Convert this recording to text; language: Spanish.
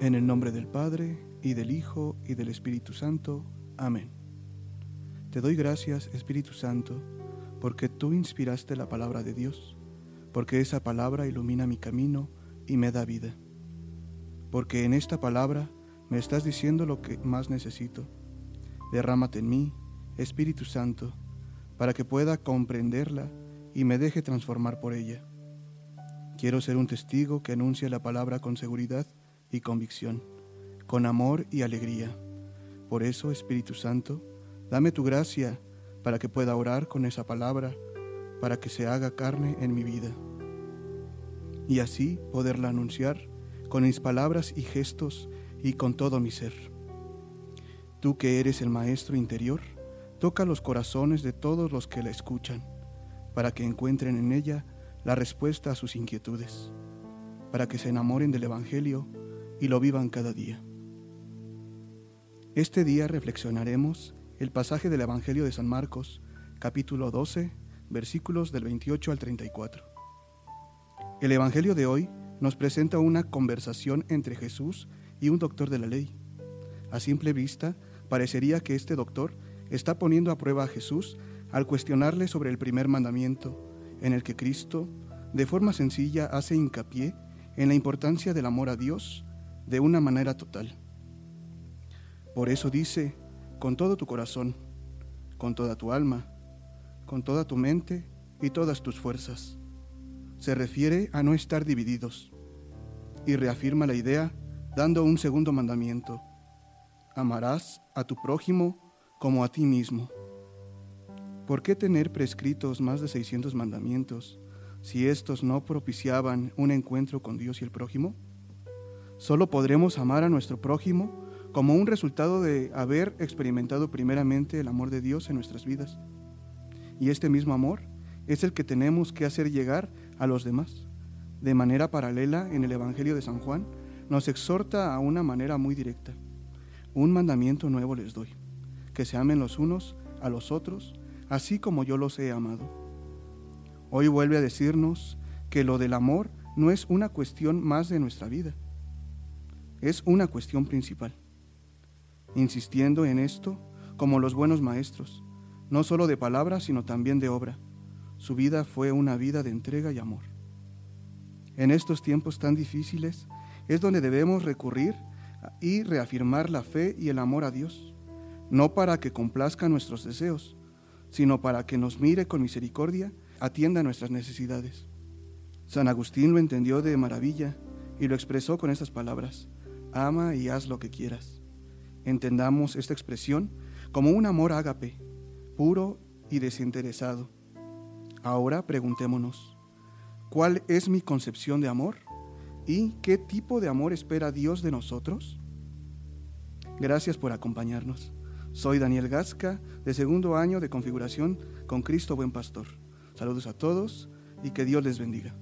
En el nombre del Padre, y del Hijo, y del Espíritu Santo. Amén. Te doy gracias, Espíritu Santo, porque tú inspiraste la palabra de Dios, porque esa palabra ilumina mi camino y me da vida. Porque en esta palabra me estás diciendo lo que más necesito. Derrámate en mí, Espíritu Santo, para que pueda comprenderla y me deje transformar por ella. Quiero ser un testigo que anuncie la palabra con seguridad y convicción, con amor y alegría. Por eso, Espíritu Santo, dame tu gracia para que pueda orar con esa palabra, para que se haga carne en mi vida. Y así poderla anunciar con mis palabras y gestos y con todo mi ser. Tú que eres el Maestro interior, toca los corazones de todos los que la escuchan, para que encuentren en ella la respuesta a sus inquietudes, para que se enamoren del Evangelio y lo vivan cada día. Este día reflexionaremos el pasaje del Evangelio de San Marcos, capítulo 12, versículos del 28 al 34. El Evangelio de hoy nos presenta una conversación entre Jesús y un doctor de la ley. A simple vista, parecería que este doctor está poniendo a prueba a Jesús al cuestionarle sobre el primer mandamiento, en el que Cristo, de forma sencilla, hace hincapié en la importancia del amor a Dios de una manera total. Por eso dice, con todo tu corazón, con toda tu alma, con toda tu mente y todas tus fuerzas. Se refiere a no estar divididos y reafirma la idea dando un segundo mandamiento. Amarás a tu prójimo como a ti mismo. ¿Por qué tener prescritos más de 600 mandamientos si estos no propiciaban un encuentro con Dios y el prójimo? Solo podremos amar a nuestro prójimo como un resultado de haber experimentado primeramente el amor de Dios en nuestras vidas. Y este mismo amor es el que tenemos que hacer llegar a los demás. De manera paralela, en el Evangelio de San Juan, nos exhorta a una manera muy directa. Un mandamiento nuevo les doy, que se amen los unos a los otros, así como yo los he amado. Hoy vuelve a decirnos que lo del amor no es una cuestión más de nuestra vida, es una cuestión principal. Insistiendo en esto, como los buenos maestros, no solo de palabra, sino también de obra. Su vida fue una vida de entrega y amor. En estos tiempos tan difíciles es donde debemos recurrir y reafirmar la fe y el amor a Dios, no para que complazca nuestros deseos, sino para que nos mire con misericordia, atienda nuestras necesidades. San Agustín lo entendió de maravilla y lo expresó con estas palabras ama y haz lo que quieras. Entendamos esta expresión como un amor ágape, puro y desinteresado. Ahora preguntémonos, ¿cuál es mi concepción de amor? ¿Y qué tipo de amor espera Dios de nosotros? Gracias por acompañarnos. Soy Daniel Gasca, de segundo año de configuración con Cristo Buen Pastor. Saludos a todos y que Dios les bendiga.